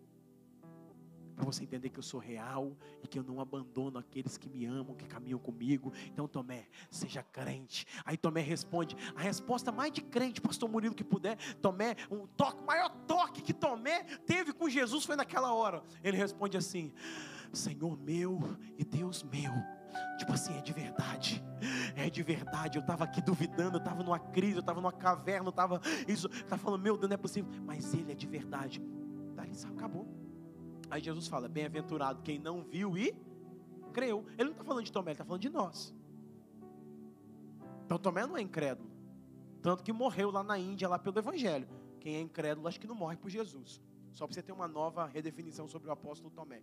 [SPEAKER 1] para você entender que eu sou real e que eu não abandono aqueles que me amam, que caminham comigo. Então, Tomé, seja crente. Aí Tomé responde, a resposta mais de crente, pastor Murilo, que puder. Tomé, toque, o maior toque que Tomé teve com Jesus foi naquela hora. Ele responde assim: Senhor meu e Deus meu. Tipo assim, é de verdade. É de verdade. Eu estava aqui duvidando, eu estava numa crise, eu estava numa caverna, eu estava isso, estava falando, meu Deus, não é possível. Mas ele é de verdade. Dali acabou. Aí Jesus fala: Bem-aventurado quem não viu e creu. Ele não está falando de Tomé, ele está falando de nós. Então Tomé não é incrédulo. Tanto que morreu lá na Índia, lá pelo Evangelho. Quem é incrédulo, acho que não morre por Jesus. Só para você ter uma nova redefinição sobre o apóstolo Tomé.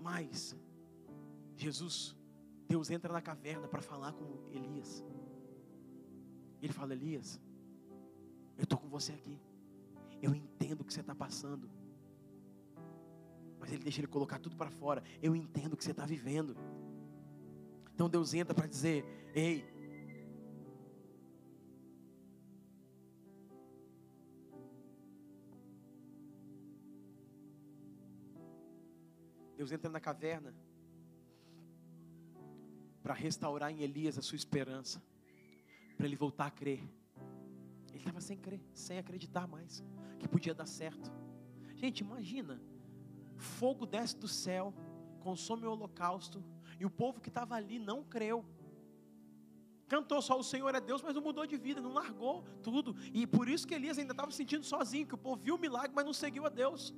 [SPEAKER 1] Mas, Jesus, Deus entra na caverna para falar com Elias. Ele fala: Elias, eu estou com você aqui. Eu entendo o que você está passando. Mas ele deixa ele colocar tudo para fora. Eu entendo o que você está vivendo. Então Deus entra para dizer: Ei, Deus entra na caverna para restaurar em Elias a sua esperança, para ele voltar a crer. Ele estava sem crer, sem acreditar mais que podia dar certo. Gente, imagina fogo desce do céu, consome o holocausto, e o povo que estava ali não creu. Cantou só o Senhor é Deus, mas não mudou de vida, não largou tudo. E por isso que Elias ainda estava se sentindo sozinho, que o povo viu o milagre, mas não seguiu a Deus.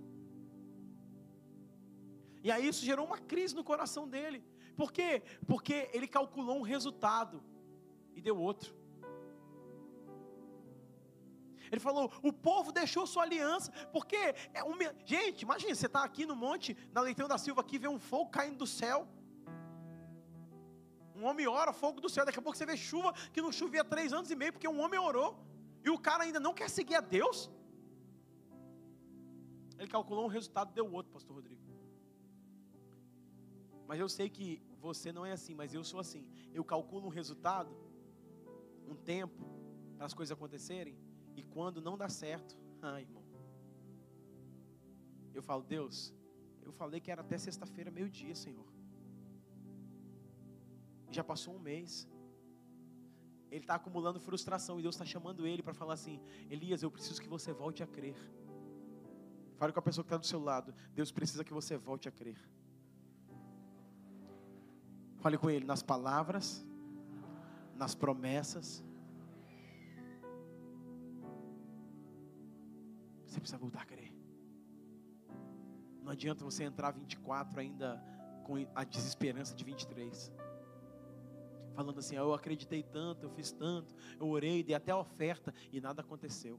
[SPEAKER 1] E aí isso gerou uma crise no coração dele. Por quê? Porque ele calculou um resultado e deu outro. Ele falou: o povo deixou sua aliança, porque é um... gente, imagina, você está aqui no monte, na Leitão da Silva, aqui vê um fogo caindo do céu. Um homem ora, fogo do céu. Daqui a pouco você vê chuva que não chovia três anos e meio, porque um homem orou. E o cara ainda não quer seguir a Deus. Ele calculou um resultado, deu outro, pastor Rodrigo. Mas eu sei que você não é assim, mas eu sou assim. Eu calculo um resultado, um tempo, para as coisas acontecerem. E quando não dá certo, ah, irmão. Eu falo, Deus, eu falei que era até sexta-feira, meio-dia, Senhor. Já passou um mês. Ele está acumulando frustração e Deus está chamando ele para falar assim: Elias, eu preciso que você volte a crer. Fale com a pessoa que está do seu lado. Deus precisa que você volte a crer. Fale com ele nas palavras, nas promessas. Você precisa voltar a crer. Não adianta você entrar 24 ainda com a desesperança de 23. Falando assim, ah, eu acreditei tanto, eu fiz tanto, eu orei, dei até a oferta e nada aconteceu.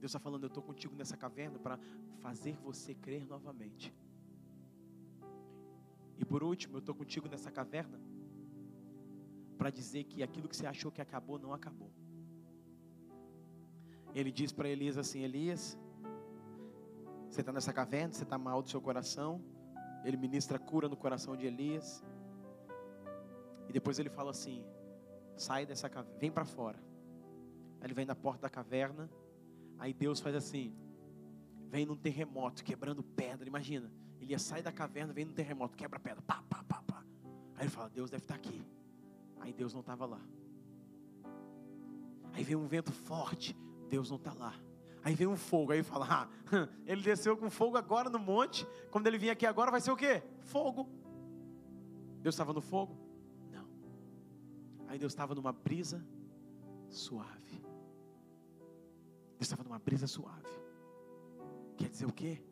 [SPEAKER 1] Deus está falando, eu estou contigo nessa caverna para fazer você crer novamente. E por último, eu estou contigo nessa caverna para dizer que aquilo que você achou que acabou, não acabou. Ele diz para Elias assim: Elias, você está nessa caverna, você está mal do seu coração. Ele ministra cura no coração de Elias. E depois ele fala assim: sai dessa caverna, vem para fora. Ele vem na porta da caverna. Aí Deus faz assim: vem num terremoto, quebrando pedra. Imagina, ele ia sair da caverna, vem num terremoto, quebra pedra, pá, pá, pá, pá. Aí ele fala: Deus deve estar aqui. Aí Deus não estava lá. Aí vem um vento forte, Deus não está lá. Aí vem um fogo, aí ele fala: ah, ele desceu com fogo agora no monte. Quando ele vir aqui agora, vai ser o quê? Fogo. Deus estava no fogo? Não. Aí Deus estava numa brisa suave. Deus estava numa brisa suave. Quer dizer o quê?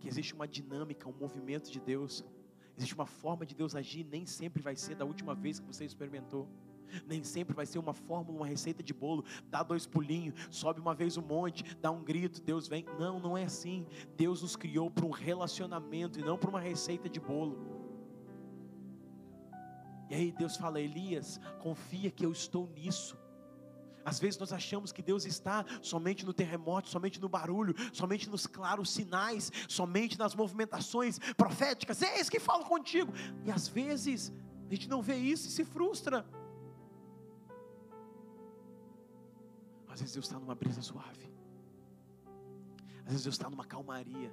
[SPEAKER 1] Que existe uma dinâmica, um movimento de Deus, existe uma forma de Deus agir, nem sempre vai ser da última vez que você experimentou. Nem sempre vai ser uma fórmula, uma receita de bolo. Dá dois pulinhos, sobe uma vez um monte, dá um grito, Deus vem. Não, não é assim. Deus nos criou para um relacionamento e não para uma receita de bolo. E aí Deus fala: Elias, confia que eu estou nisso. Às vezes nós achamos que Deus está somente no terremoto, somente no barulho, somente nos claros sinais, somente nas movimentações proféticas. É isso que fala contigo. E às vezes a gente não vê isso e se frustra. Às vezes Deus está numa brisa suave. Às vezes Deus está numa calmaria.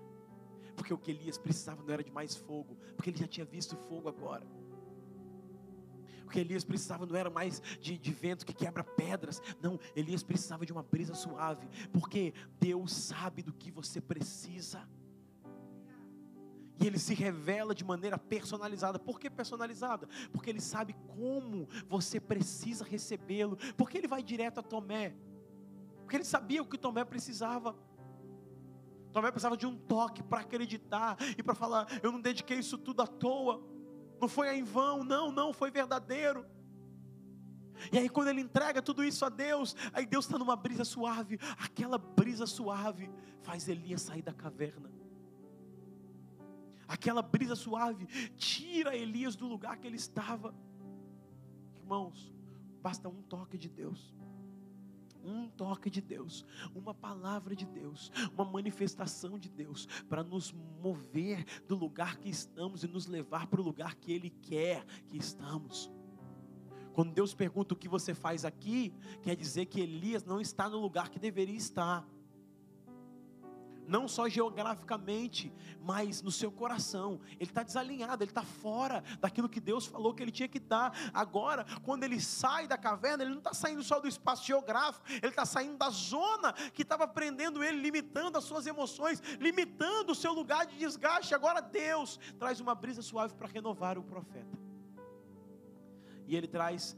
[SPEAKER 1] Porque o que Elias precisava não era de mais fogo, porque ele já tinha visto fogo agora. O que Elias precisava não era mais de, de vento que quebra pedras. Não, Elias precisava de uma brisa suave. Porque Deus sabe do que você precisa. E ele se revela de maneira personalizada. Por que personalizada? Porque ele sabe como você precisa recebê-lo. Porque ele vai direto a Tomé. Porque ele sabia o que Tomé precisava. Tomé precisava de um toque para acreditar e para falar: eu não dediquei isso tudo à toa. Não foi em vão, não, não, foi verdadeiro. E aí, quando ele entrega tudo isso a Deus, aí Deus está numa brisa suave. Aquela brisa suave faz Elias sair da caverna. Aquela brisa suave tira Elias do lugar que ele estava. Irmãos, basta um toque de Deus um toque de Deus, uma palavra de Deus, uma manifestação de Deus, para nos mover do lugar que estamos e nos levar para o lugar que Ele quer que estamos. Quando Deus pergunta o que você faz aqui, quer dizer que Elias não está no lugar que deveria estar não só geograficamente, mas no seu coração. Ele está desalinhado, ele está fora daquilo que Deus falou que ele tinha que estar. Agora, quando ele sai da caverna, ele não está saindo só do espaço geográfico, ele está saindo da zona que estava prendendo ele, limitando as suas emoções, limitando o seu lugar de desgaste. Agora Deus traz uma brisa suave para renovar o profeta. E ele traz,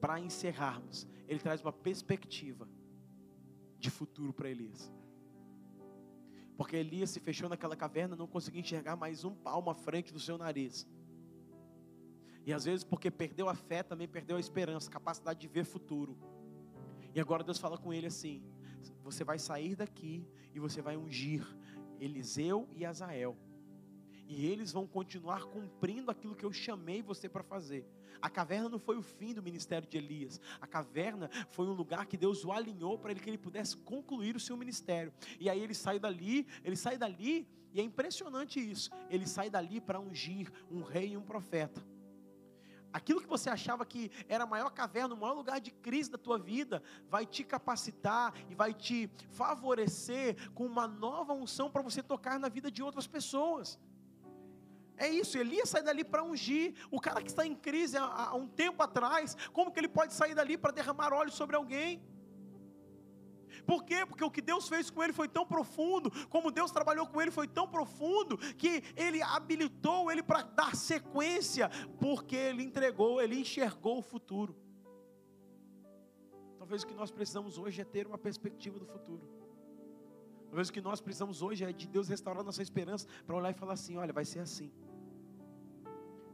[SPEAKER 1] para encerrarmos, ele traz uma perspectiva de futuro para Elias. Porque Elias se fechou naquela caverna, não conseguia enxergar mais um palmo à frente do seu nariz. E às vezes, porque perdeu a fé, também perdeu a esperança, a capacidade de ver futuro. E agora Deus fala com ele assim: Você vai sair daqui e você vai ungir Eliseu e Azael. E eles vão continuar cumprindo aquilo que eu chamei você para fazer. A caverna não foi o fim do ministério de Elias. A caverna foi um lugar que Deus o alinhou para ele que ele pudesse concluir o seu ministério. E aí ele sai dali, ele sai dali, e é impressionante isso. Ele sai dali para ungir um rei e um profeta. Aquilo que você achava que era a maior caverna, o maior lugar de crise da tua vida, vai te capacitar e vai te favorecer com uma nova unção para você tocar na vida de outras pessoas. É isso, Elias sai dali para ungir. O cara que está em crise há, há, um tempo atrás, como que ele pode sair dali para derramar óleo sobre alguém? Por quê? Porque o que Deus fez com ele foi tão profundo, como Deus trabalhou com ele foi tão profundo, que ele habilitou ele para dar sequência, porque ele entregou, ele enxergou o futuro. Talvez o que nós precisamos hoje é ter uma perspectiva do futuro. Talvez o que nós precisamos hoje é de Deus restaurar nossa esperança para olhar e falar assim: olha, vai ser assim.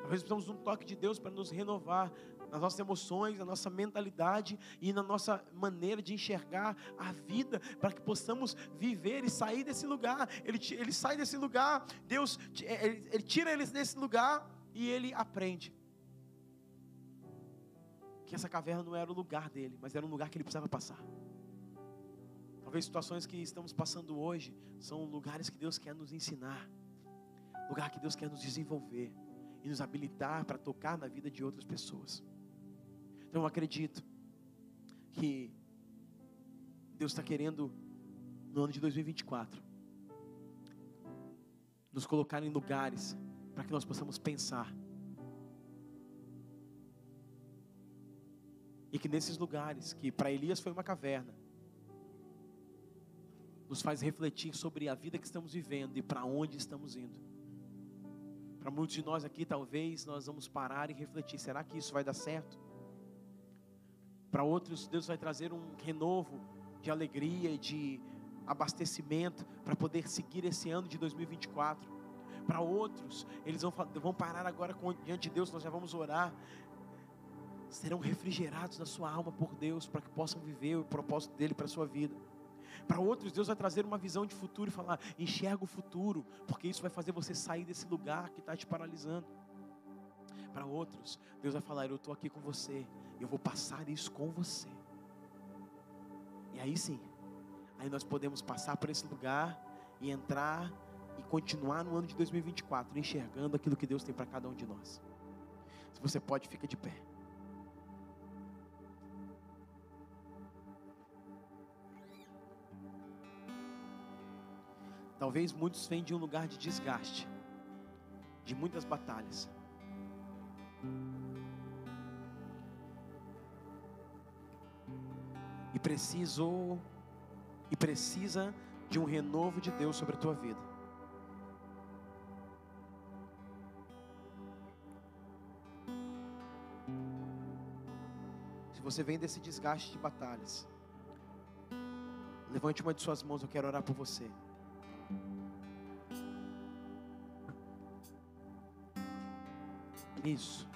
[SPEAKER 1] Talvez precisamos de um toque de Deus para nos renovar nas nossas emoções, na nossa mentalidade e na nossa maneira de enxergar a vida, para que possamos viver e sair desse lugar. Ele, ele sai desse lugar, Deus, é, ele, ele tira eles desse lugar e ele aprende que essa caverna não era o lugar dele, mas era um lugar que ele precisava passar. Talvez situações que estamos passando hoje são lugares que Deus quer nos ensinar, lugar que Deus quer nos desenvolver e nos habilitar para tocar na vida de outras pessoas. Então eu acredito que Deus está querendo, no ano de 2024, nos colocar em lugares para que nós possamos pensar. E que nesses lugares, que para Elias foi uma caverna, nos faz refletir sobre a vida que estamos vivendo e para onde estamos indo. Para muitos de nós aqui, talvez nós vamos parar e refletir: será que isso vai dar certo? Para outros, Deus vai trazer um renovo de alegria e de abastecimento para poder seguir esse ano de 2024. Para outros, eles vão, vão parar agora com, diante de Deus, nós já vamos orar. Serão refrigerados na sua alma por Deus para que possam viver o propósito dele para a sua vida. Para outros, Deus vai trazer uma visão de futuro e falar: enxerga o futuro, porque isso vai fazer você sair desse lugar que está te paralisando. Para outros, Deus vai falar: eu estou aqui com você, eu vou passar isso com você. E aí sim, aí nós podemos passar por esse lugar e entrar e continuar no ano de 2024 enxergando aquilo que Deus tem para cada um de nós. Se você pode, fica de pé. Talvez muitos vêm de um lugar de desgaste, de muitas batalhas. E precisou e precisa de um renovo de Deus sobre a tua vida. Se você vem desse desgaste de batalhas, levante uma de suas mãos, eu quero orar por você. Isso.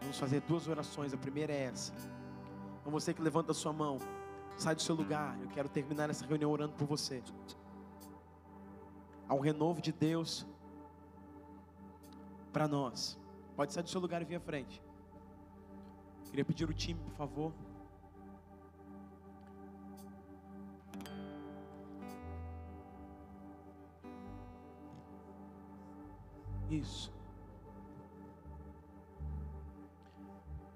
[SPEAKER 1] Vamos fazer duas orações. A primeira é essa. Então você que levanta a sua mão, sai do seu lugar. Eu quero terminar essa reunião orando por você. Há um renovo de Deus para nós. Pode sair do seu lugar e vir à frente. Queria pedir o time, por favor. Isso.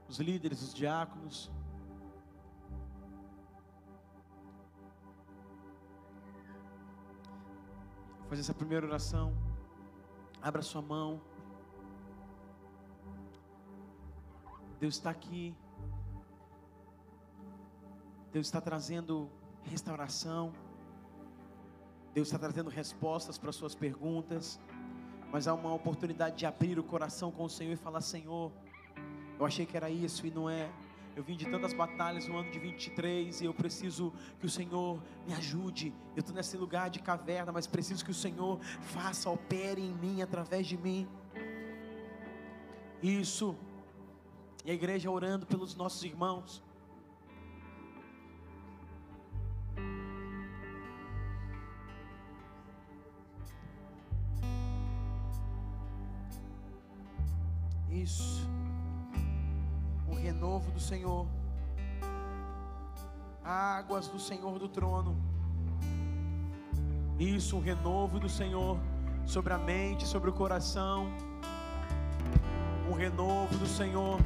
[SPEAKER 1] Os líderes, os diáconos. Vou fazer essa primeira oração. Abra sua mão. Deus está aqui. Deus está trazendo restauração. Deus está trazendo respostas para suas perguntas mas há uma oportunidade de abrir o coração com o Senhor e falar: Senhor, eu achei que era isso e não é. Eu vim de tantas batalhas no ano de 23 e eu preciso que o Senhor me ajude. Eu estou nesse lugar de caverna, mas preciso que o Senhor faça, opere em mim, através de mim. Isso. E a igreja orando pelos nossos irmãos. Águas do Senhor do trono. Isso, o renovo do Senhor sobre a mente, sobre o coração. Um renovo do Senhor